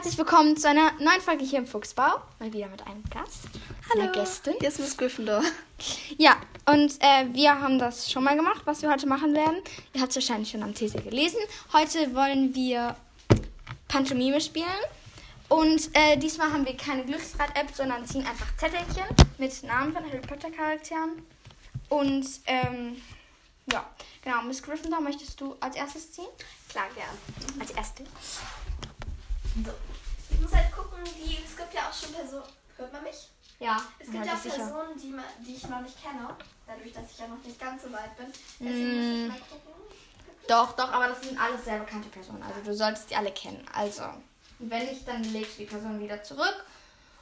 herzlich willkommen zu einer neuen Folge hier im Fuchsbau. Mal wieder mit einem Gast. Hallo. Einer Gästin. Hier ist Miss Gryffindor. Ja, und äh, wir haben das schon mal gemacht, was wir heute machen werden. Ihr habt es wahrscheinlich schon am Titel gelesen. Heute wollen wir Pantomime spielen. Und äh, diesmal haben wir keine Glücksrad-App, sondern ziehen einfach Zettelchen mit Namen von Harry Potter-Charakteren. Und ähm, ja, genau. Miss Gryffindor, möchtest du als erstes ziehen? Klar, gern. Als erste. So. Ich muss halt gucken, die, es gibt ja auch schon Personen. Hört man mich? Ja, Es gibt ja auch Personen, die, die ich noch nicht kenne. Dadurch, dass ich ja noch nicht ganz so weit bin. Deswegen muss Mm. ich mal gucken. Doch, doch, aber das sind alles sehr bekannte Personen. Also du solltest die alle kennen. Also, wenn nicht, dann legst du die Person wieder zurück.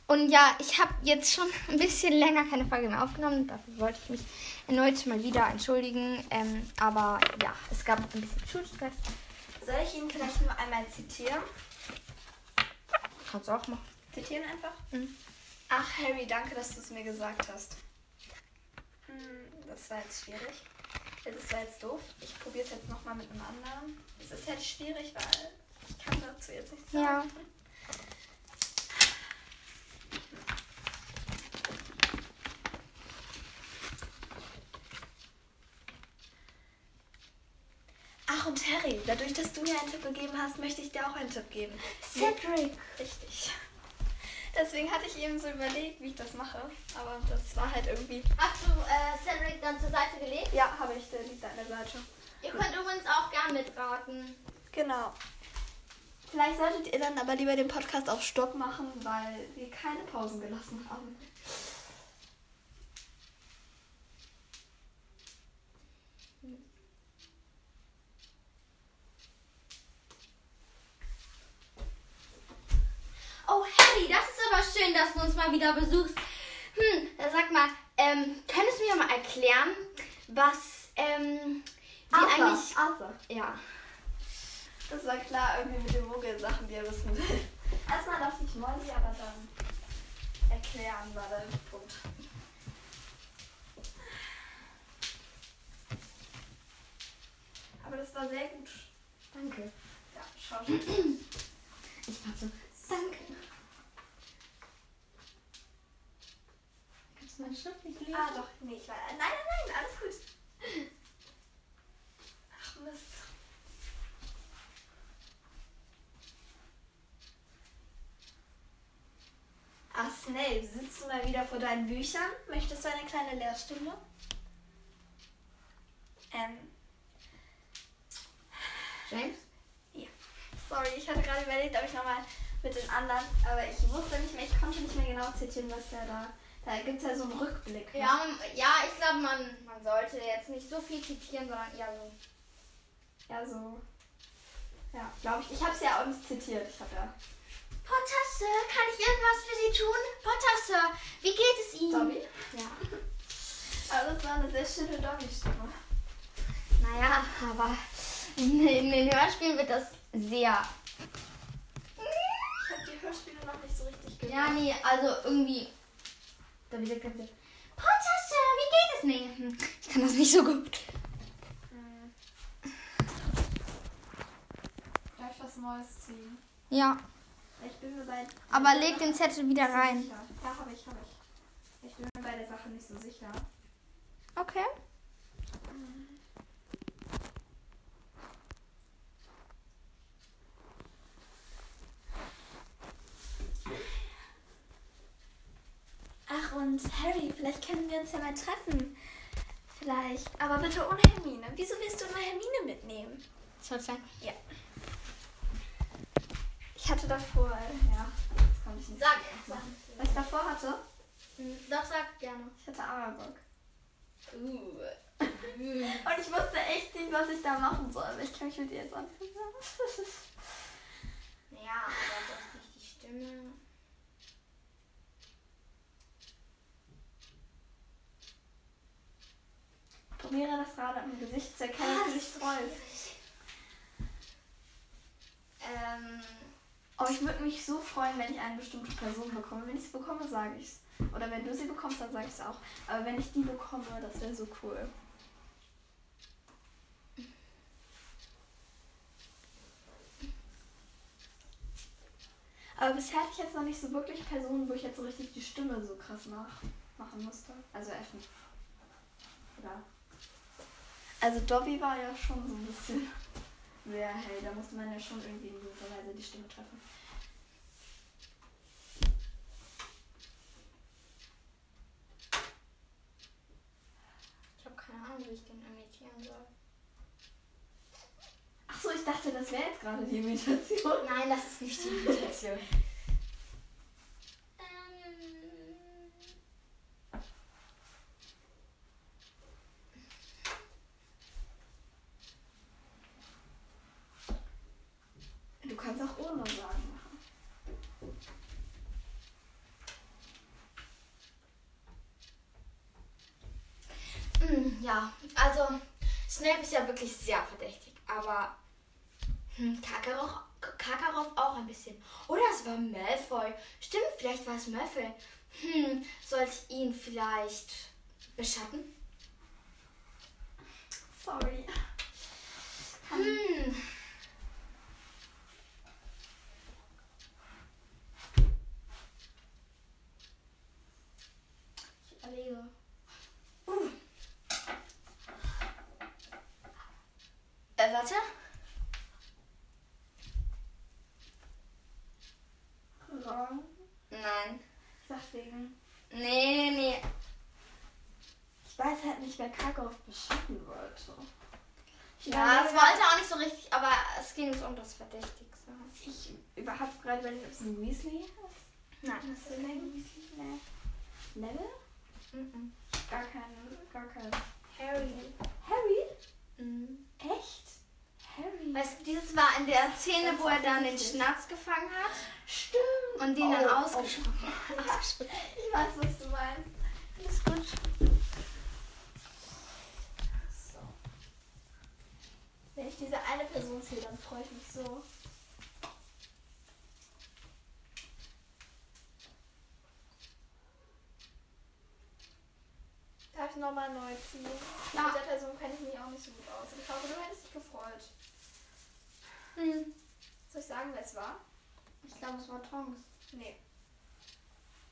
Und ja, ich habe jetzt schon ein bisschen länger keine Folge mehr aufgenommen. Dafür wollte ich mich erneut mal wieder entschuldigen. Ähm, aber ja, es gab ein bisschen Schulstress. Soll ich ihn vielleicht nur einmal zitieren? Kannst du auch machen. Zitieren einfach? Mhm. Ach, Harry, danke, dass du es mir gesagt hast. Hm, Das war jetzt schwierig. Das war jetzt doof. Ich probiere es jetzt nochmal mit einem anderen. Es ist jetzt schwierig, weil ich kann dazu jetzt nichts sagen. Ja. Harry, dadurch, dass du mir einen Tipp gegeben hast, möchte ich dir auch einen Tipp geben. Cedric. Richtig. Deswegen hatte ich eben so überlegt, wie ich das mache. Aber das war halt irgendwie. Hast du äh, Cedric dann zur Seite gelegt? Ja, habe ich, der liegt an der Seite. Ihr könnt übrigens auch gern mitraten. Genau. Vielleicht solltet ihr dann aber lieber den Podcast auf Stopp machen, weil wir keine Pausen gelassen haben. Oh, Harry, das ist aber schön, dass du uns mal wieder besuchst. Hm, sag mal, ähm, könntest du mir mal erklären, was, ähm, wie eigentlich... Arthur. Ja. Das war klar, irgendwie mit den Mogelsachen, die er wissen will. Erstmal dachte ich Molly, aber dann erklären war der Punkt. Aber das war sehr gut. Danke. Ja, schau schon. Ich mach so, danke. Kannst du meine Schrift nicht lesen? Ah, doch, nee, ich war. Nein, nein, nein, alles gut. Ach, Mist. Ah, Snape, sitzt du mal wieder vor deinen Büchern? Möchtest du eine kleine Lehrstunde? Ähm, James? ja. Sorry, ich hatte gerade überlegt, ob ich nochmal mit den anderen, aber ich wusste nicht mehr, ich konnte nicht mehr genau zitieren, was der da. Da gibt es ja so einen Rückblick. ne? Ja, ja ich glaube, man, man sollte jetzt nicht so viel zitieren, sondern eher so... Ja, so. Ja, glaube ich. Ich habe es ja auch nicht zitiert. Ich habe ja. Potter Sir, kann ich irgendwas für Sie tun? Potter Sir, wie geht es Ihnen? Dobby? Ja. Aber das war eine sehr schöne Dobby-Stimme. Naja, aber in, in den Hörspielen wird das sehr. Ich habe die Hörspiele noch nicht so richtig gehört. Ja, nee, also irgendwie. Da wieder ganz Potter wie geht es? Nee, hm, ich kann das nicht so gut. Hm. Vielleicht was Neues ziehen. Ja, Ich bin mir bei. aber leg den Zettel wieder rein. Sicher. Ja, habe ich, habe ich. Ich bin mir bei der Sache nicht so sicher. Okay. Ach, und Harry, vielleicht können wir uns ja mal treffen. Vielleicht. Aber bitte ohne Hermine. Wieso willst du immer Hermine mitnehmen? Soll sein. Ja. Ich hatte davor, ja, das konnte ich nicht Sag. machen. Was ich davor hatte, Hm, Doch, sag gerne. ich hatte Aragog. Uh. Und ich wusste echt nicht, was ich da machen soll. aber Ich kann mich mit ihr jetzt anfangen. Ja, aber das ist nicht die Stimme. Probiere das gerade am Gesicht zu erkennen, ob du dich freust. Ähm. Oh, ich würde mich so freuen, wenn ich eine bestimmte Person bekomme. Wenn ich sie bekomme, sage ich es. Oder wenn du sie bekommst, dann sage ich es auch. Aber wenn ich die bekomme, das wäre so cool. Aber bisher hatte ich jetzt noch nicht so wirklich Personen, wo ich jetzt so richtig die Stimme so krass nachmachen musste. Also Effen. Oder? Also Dobby war ja schon so ein bisschen sehr hell. Da musste man ja schon irgendwie in gewisser Weise die Stimme treffen. Ich habe keine Ahnung, wie ich den imitieren soll. Achso, ich dachte, das wäre jetzt gerade die Imitation. Nein, das ist nicht die Imitation. Du kannst auch ohne sagen machen. Mm, Ja, also Snape ist ja wirklich sehr verdächtig, aber hm, Kakarot, Kakarot auch ein bisschen. Oder es war Malfoy. Stimmt, vielleicht war es Malfoy. Hm, sollte ich ihn vielleicht beschatten? Sorry. Hm. Ich überlege. Uh. Äh, warte. Wrong. Nein. Ich dachte wegen. Nee, nee. Ich weiß halt nicht, wer Karkaroff beschatten wollte. Ich Ja, es wollte auch nicht so richtig, aber es ging um das Verdächtigste. Ich überhaupt gerade überlegt, ob es ein Weasley ist. Nein, Hast du einen Weasley? Nee. Neville? Mhm. Gar keinen. Gar keinen. Harry. Harry? Mhm. Echt? Harry? Weißt du, dieses war in der Szene, wo er dann den Schnatz gefangen hat Stimmt. und den dann Oh, ausgesprochen ausgesprochen Ich weiß, was du meinst. Alles gut. So. Wenn ich diese eine Person sehe, dann freue ich mich so. Nochmal neu ziehen? Ja. Mit der Person kenne ich mich auch nicht so gut aus. Ich hoffe, du hättest dich gefreut. Hm. Soll ich sagen, wer es war? Ich glaube, es war Tongs. Nee.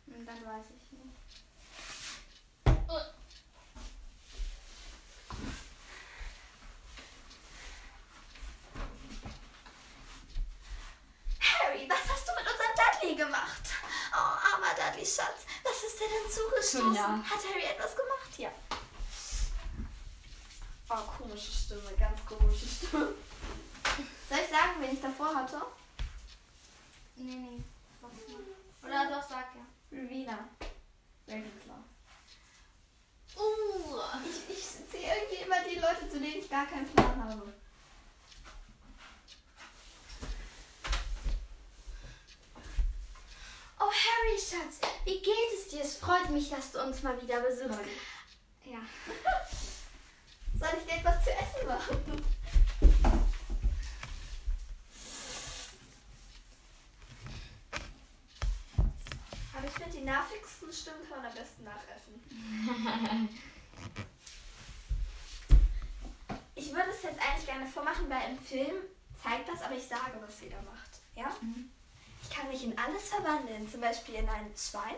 Und dann weiß ich nicht. Harry, was hast du mit unserem Dudley gemacht? Oh, armer Dudley, Schatz. Was ist dir denn zugestoßen? Ja. Hat Harry etwas gemacht? Ja. Oh, komische Stimme, ganz komische Stimme. Soll ich sagen, wen ich davor hatte? Nee, nee. Oder doch, sag ja. Rowena. Ravenclaw. Uh. Ich, ich sehe irgendwie immer die Leute, zu denen ich gar keinen Plan habe. Oh, Harry, Schatz, wie geht es dir? Es freut mich, dass du uns mal wieder besuchst. Ja. Soll ich dir etwas zu essen machen? Aber ich finde, die nervigsten Stimmen kann man am besten nachäffen. ich würde es jetzt eigentlich gerne vormachen, weil im Film zeigt das, aber ich sage, was jeder macht. Ja? Ich kann mich in alles verwandeln, zum Beispiel in ein Schwein.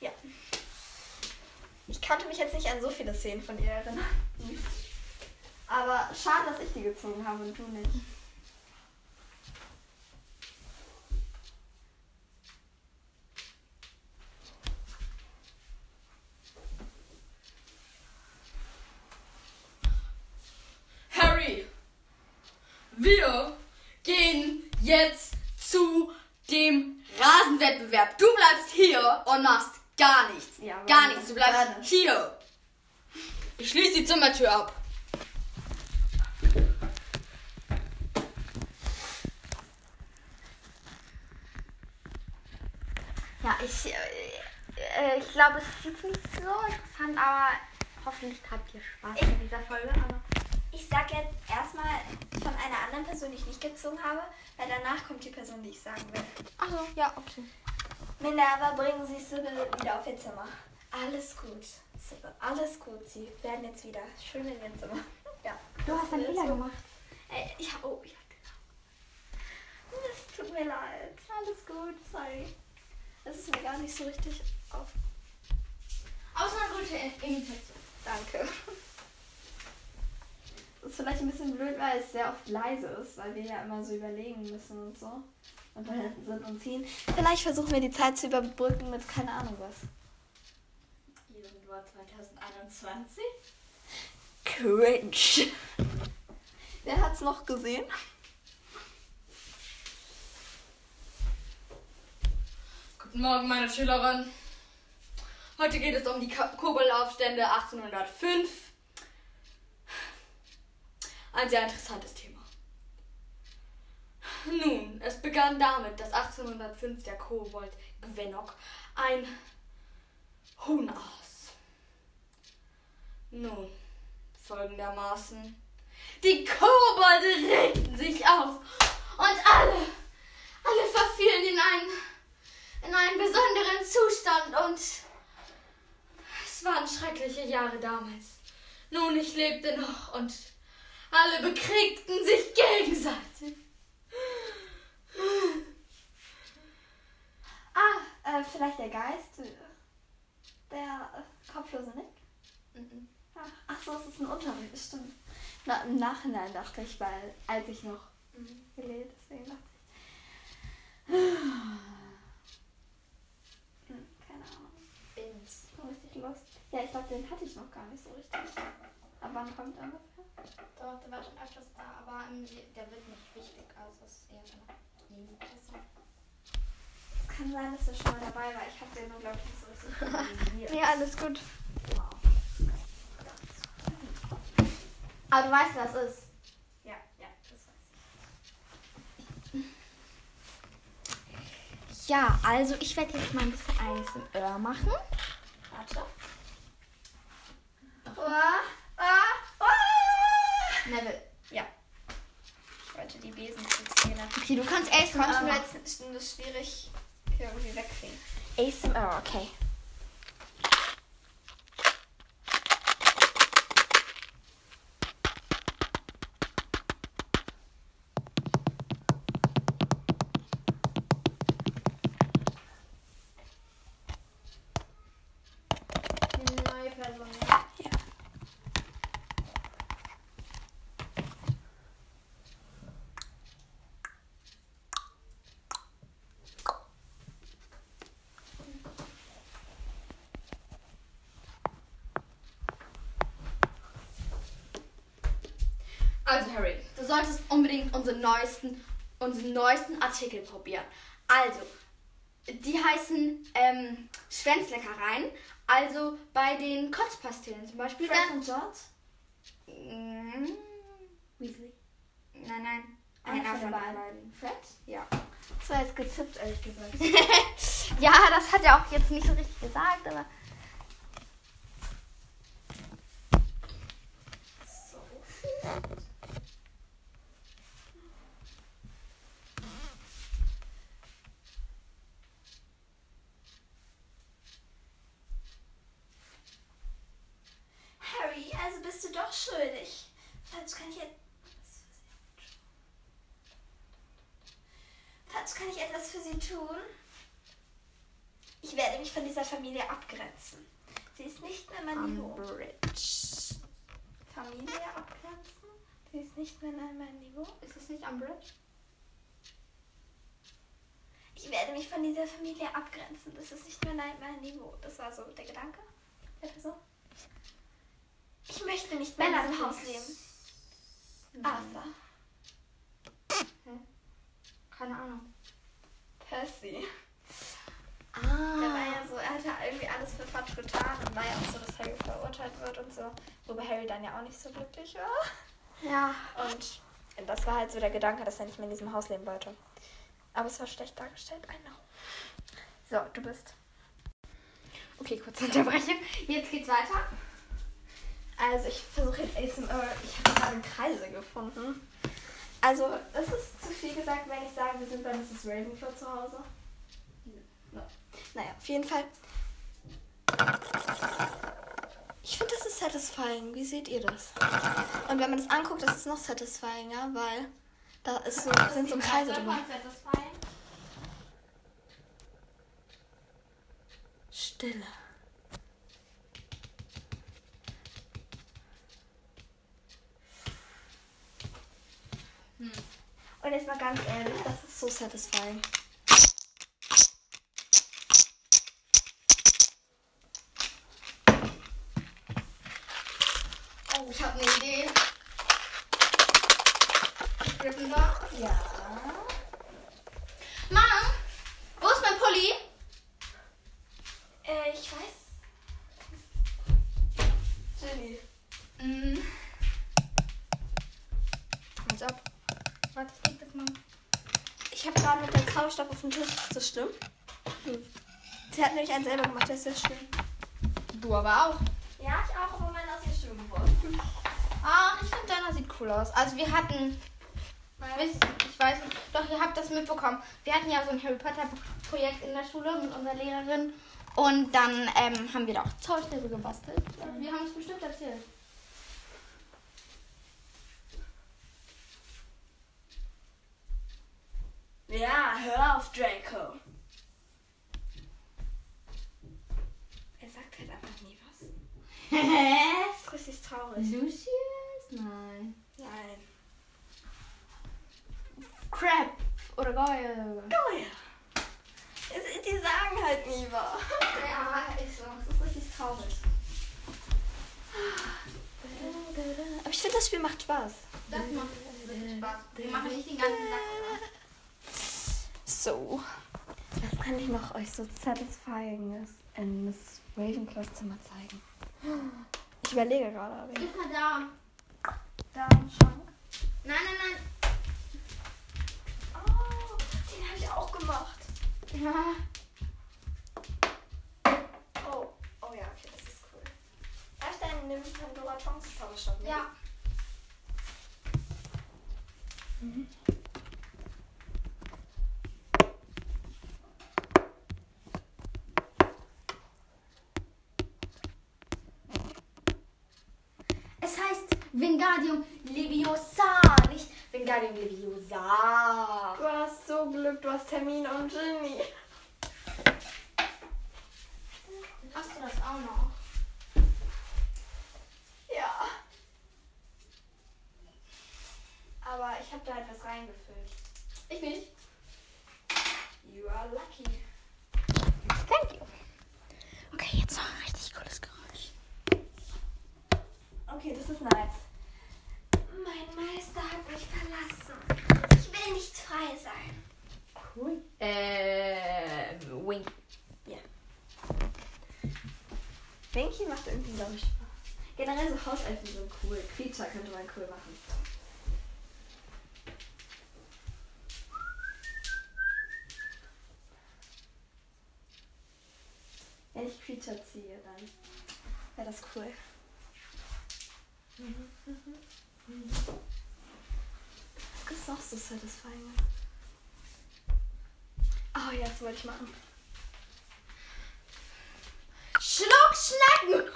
Ja. Ich konnte mich jetzt nicht an so viele Szenen von ihr erinnern. Aber schade, dass ich die gezogen habe und du nicht. Harry, wir gehen jetzt zu dem Rasenwettbewerb. Du bleibst hier und machst gar nichts. Ja, aber gar nichts. Du bleibst gerne. hier. Ich schließe die Zimmertür ab. Ja, ich, äh, äh, ich glaube, es ist jetzt nicht so interessant, aber hoffentlich habt ihr Spaß in dieser Folge. Aber Ich sag jetzt erstmal von einer anderen Person, die ich nicht gezogen habe, weil danach kommt die Person, die ich sagen will. Achso, ja, okay. Minerva, bringen Sie Sybil wieder auf ihr Zimmer. Alles gut, Sybil, alles gut. Sie werden jetzt wieder schön in ihr Zimmer. Ja. Du hast einen Fehler gemacht. Äh, ja, oh, ja, genau. Das tut mir leid. Alles gut, sorry. Es ist mir gar nicht so richtig auf. Außer eine gute Imitation. Danke. Das ist vielleicht ein bisschen blöd, weil es sehr oft leise ist, weil wir ja immer so überlegen müssen und so. Und da hinten sind und ziehen. Vielleicht versuchen wir die Zeit zu überbrücken mit keine Ahnung was. Irgendwo 2021? Cringe. Wer hat's noch gesehen? Guten Morgen, meine Schülerin. Heute geht es um die Ko- Kobold-Aufstände 1805. Ein sehr interessantes Thema. Nun, es begann damit, dass 1805 der Kobold Gwenok ein Huhn aß. Nun, folgendermaßen. Die Kobolde regten sich auf und alle, alle verfielen in einen in einen besonderen Zustand und schreckliche Jahre damals. Nun, ich lebte noch und alle bekriegten sich gegenseitig. Ah, äh, vielleicht der Geist. Der äh, kopflose Nick. Ach, ach so, es ist ein Unterricht, stimmt. Na, Im Nachhinein dachte ich, weil als ich noch gelebt, deswegen dachte ich. Hm, keine Ahnung. Bins. So richtig Lust. Ja, ich glaube, den hatte ich noch gar nicht so richtig. Ab wann kommt er ungefähr? Doch, der war schon öfters da, aber ähm, der wird nicht wichtig. Also es ist eher eine Nebenperson. Es kann sein, dass er schon mal dabei war. Ich habe den nur, glaube ich, nicht so richtig. Ja, alles gut. Aber du weißt, wer es ist. Ja, ja, das weiß ich. Ja, also ich werde jetzt mal ein bisschen ASMR machen. Warte. Oh, oh, oh. Neville. Ja. Ich wollte die Besenszene. Okay, du kannst Ich konnte ASMR machen. jetzt das schwierig irgendwie wegkriegen. ASMR, okay. Neue Person, ja. Ja. Also Harry, du solltest unbedingt unseren neuesten, unseren neuesten Artikel probieren. Also, die heißen ähm, Schwänzleckereien. Also bei den Kotzpastillen zum Beispiel. Fred und George? Mm, Weasley. nein, nein. Einer Einer von von den beiden. Fred? Ja. Das war jetzt gezippt, ehrlich gesagt. Ja, das hat er auch jetzt nicht so richtig gesagt, aber. so. Harry, also bist du doch schuldig. Falls kann ich etwas Falls kann ich etwas für sie tun. Ich werde mich von dieser Familie abgrenzen. Sie ist nicht mehr mein Niveau. Umbridge. Familie abgrenzen? Sie ist nicht mehr in mein Niveau. Ist es nicht Umbridge? Ich werde mich von dieser Familie abgrenzen. Das ist nicht mehr mein Niveau. Das war so der Gedanke der Person. Ich möchte nicht mehr in Bellatrix. Haus leben. Arthur. Keine Ahnung. Percy. Ah. Der war ja so, er hatte irgendwie alles für falsch getan und war ja auch so, dass Harry verurteilt wird und so. Wobei Harry dann ja auch nicht so glücklich war. Ja. Und das war halt so der Gedanke, dass er nicht mehr in diesem Haus leben wollte. Aber es war schlecht dargestellt, I know. So, du bist. Okay, kurze Unterbrechung. Jetzt geht's weiter. Also ich versuche jetzt ASMR. Ich habe gerade Kreise gefunden. Also, ist es zu viel gesagt, wenn ich sage, wir sind bei Mrs. Ravenclaw zu Hause? No. Naja, auf jeden Fall. Ich finde, das ist satisfying. Wie seht ihr das? Und wenn man das anguckt, das ist noch satisfyinger, weil da ist so, das sind so Kreise drüber. Stille. Und jetzt mal ganz ehrlich, das ist so satisfying. Oh, ich habe eine Idee. Gryffindor. Ja. Mom, Warte, ich krieg das mal. Ich habe gerade mit der Zauberstab auf dem Tisch. Ist das schlimm? Sie hat nämlich einen selber gemacht, das ist sehr schön. Du aber auch. Ja, ich auch, aber meiner ist jetzt schön geworden. Ah, ich finde deiner sieht cool aus. Also wir hatten, ich weiß nicht, doch ihr habt das mitbekommen. Wir hatten ja so ein Harry Potter Projekt in der Schule mit unserer Lehrerin und dann ähm, haben wir da auch Zauberstäbe gebastelt. Wir haben es bestimmt erzählt. Ja, hör auf, Draco. Er sagt halt einfach nie was. Das ist richtig traurig. Lucius? Nein. Nein. Crap oder Goyle. Geil. Es- Die sagen halt nie was. Ja, ist so. Das ist richtig traurig. Aber ich finde, das Spiel macht Spaß. Das macht wirklich Spaß. Wir machen nicht den ganzen Tag. So. Was kann ich noch euch so satisfying ist in Miss Ravenclaws Zimmer zeigen? Ich überlege gerade, aber Gib mal da. da im Schrank. Nein, nein, nein. Oh, den habe ich auch gemacht. Ja. Oh, oh ja, okay, das ist cool. Darf ich deinen nimm Pandora Tonks Zauberstab? Ja. Es Wingardium Leviosa, nicht Wingardium Leviosa. Du hast so Glück, du hast Termin und Ginny. Hast du das auch noch? Ja. Aber ich habe da etwas reingefüllt. Ich nicht. You are lucky. Thank you. Okay, jetzt noch ein richtig cooles Geräusch. Okay, das ist nice. Mein Meister hat mich verlassen. Ich will nicht frei sein. Äh, Wink. Winky macht irgendwie, glaube ich, Spaß. Generell so Hauselfen sind cool. Creature könnte man cool machen. Wenn ich Creature ziehe, dann wäre das cool. Was gibt's noch so satisfying? Oh ja, das wollte ich machen. Schluckschnacken!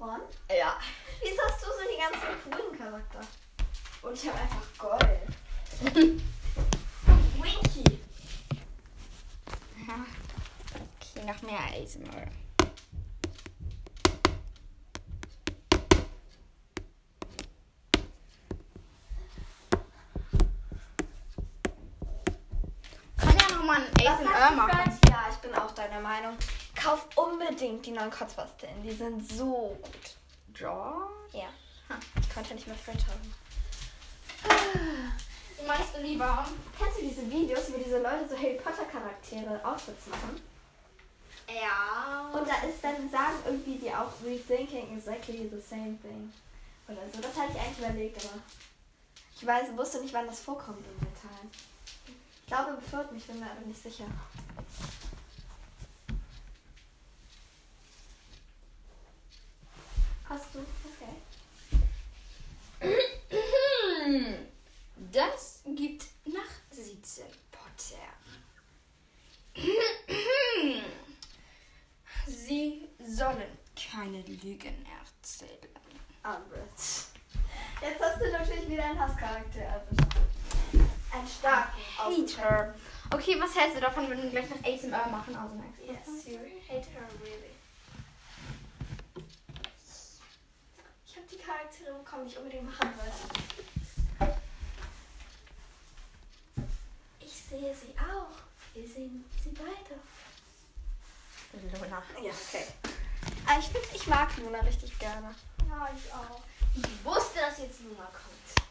Ron? Ja. Wieso hast du so die ganzen coolen Charakter? Einfach Gold. Winky. Okay, noch mehr ASMR. Kann ja noch mal ein du machen. Ja, ich bin auch deiner Meinung. Kauf unbedingt die neuen Kotzbasteln. Die sind so gut. George? Ja. Ich konnte nicht mehr French haben. Die meinst du lieber? Kennst du diese Videos, wo diese Leute so Harry Potter Charaktere Outfits machen? Ja. Und da ist dann, sagen irgendwie die auch rethinking exactly the same thing. Oder so. Das hatte ich eigentlich überlegt, aber ich weiß, wusste nicht, wann das vorkommt in den Teilen. Ich glaube im vierten, ich bin mir aber nicht sicher. Hast du? Okay. Das gibt nach 17 Potter. Sie sollen keine Lügen erzählen. Umbridge. Jetzt hast du natürlich wieder einen Hasscharakter erwischt. einen starken. Hater. Okay, was hältst du davon, wenn wir gleich noch ASMR machen? Also next. Yes, you hate her really. Ich habe die Charaktere bekommen, die ich unbedingt machen wollte. Ich sehe sie auch. Wir sehen sie beide. Luna. Ja, okay. Aber ich finde, ich mag Luna richtig gerne. Ja, ich auch. Ich wusste, dass jetzt Luna kommt.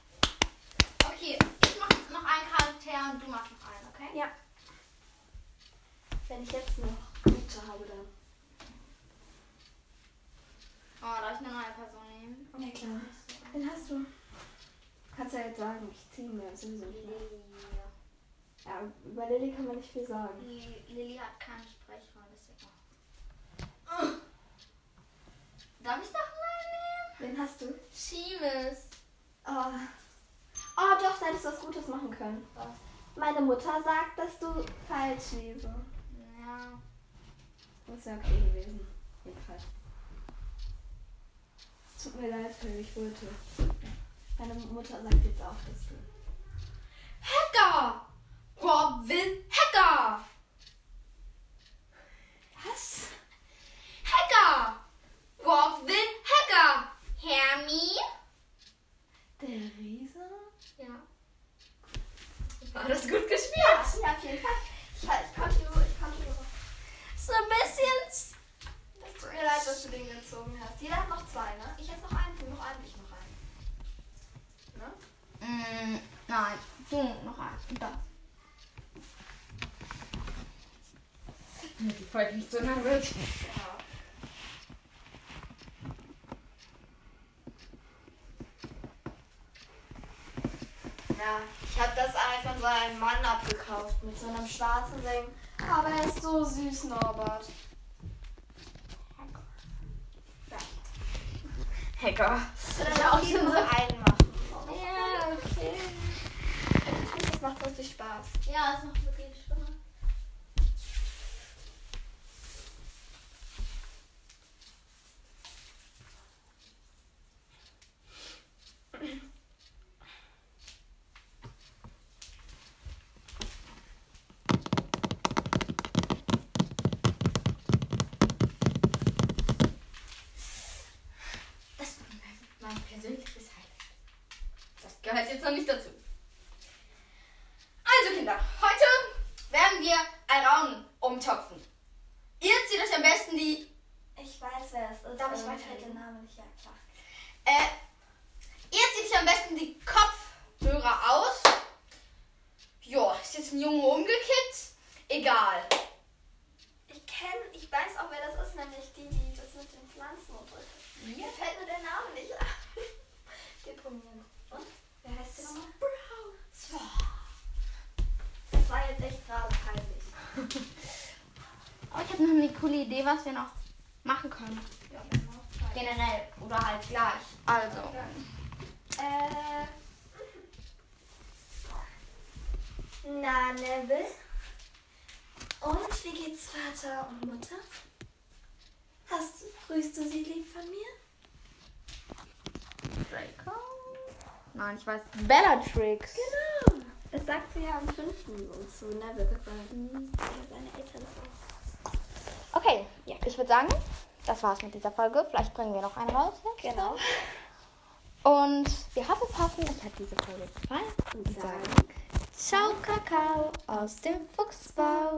Okay, ich mach noch einen Charakter und du machst noch einen, okay? Ja. Wenn ich jetzt noch gute habe, dann. Oh, darf ich eine neue Person nehmen? Ja, klar. Den hast du. Kannst ja jetzt sagen, ich ziehe mir sowieso nicht mehr. Ja, über Lilly kann man nicht viel sagen. Lilly, hat keine Sprechrolle, deswegen. Darf ich noch einen nehmen? Wen hast du? Schiemes. Oh. oh, doch, da hättest du was Gutes machen können. Was? Meine Mutter sagt, dass du falsch liest. Ja. Das wäre okay gewesen. Jedenfalls. Es tut mir leid, Phil, ich wollte. Meine Mutter sagt jetzt auch, dass du. Robin Hacker! Was? Hacker! Robin Hacker! Hermie? Der Riese? Ja. War das gut gespielt? Ja, auf jeden Fall. Ich, ich konnte nur, ich konnte nur. So ein bisschen. Es tut mir leid, dass du den gezogen hast. Jeder hat noch zwei, ne? Ich jetzt noch einen, du noch einen, ich noch einen. Ne? Mm, nein, du noch eins. Und das. Damit die Folge nicht so lang wird. Ja. Ja, ich habe das einfach so einem Mann abgekauft mit so einem schwarzen Ding. Aber er ist so süß, Norbert. Hacker. Oder Ja, auch nur einen machen. Ja, okay. Ich finde, das macht richtig Spaß. Ja, es macht wirklich Spaß. Das war mein, mein persönliches Highlight. Das gehört jetzt noch nicht dazu. Also Kinder, heute werden wir Alraun umtopfen. Ihr zieht euch am besten die, Ich weiß, wer es ist. Darf ich aber mir weiterreden? fällt der Name nicht. Ja, klar. äh, ihr zieht euch am besten die Kopfhörer aus. Jo, ist jetzt ein Junge umgekippt? Egal. Ich kenne, ich weiß auch, wer das ist, nämlich die, die das mit den Pflanzen unterdrückt. Mir fällt nur der Name nicht ein. Deponieren. Und? Wer heißt der nochmal? So. Das war jetzt echt gerade peinlich. Aber ich habe noch eine coole Idee, was wir noch machen können. Ja. Generell oder halt gleich. Also. Äh. Na, Neville. Und wie geht's Vater und Mutter? Hast, grüßt du sie lieb von mir? Draco? Nein, ich weiß. Bellatrix. Genau. Das sagt sie ja am 5. und zu Neville, weil ja, seine Eltern auch. Okay, ja, ich würde sagen, das war's mit dieser Folge. Vielleicht bringen wir noch eine raus. Jetzt. Genau. Und wir hoffen, hoffen, euch hat diese Folge gefallen. Und sagen, sagen, Ciao, Kakao aus dem Fuchsbau.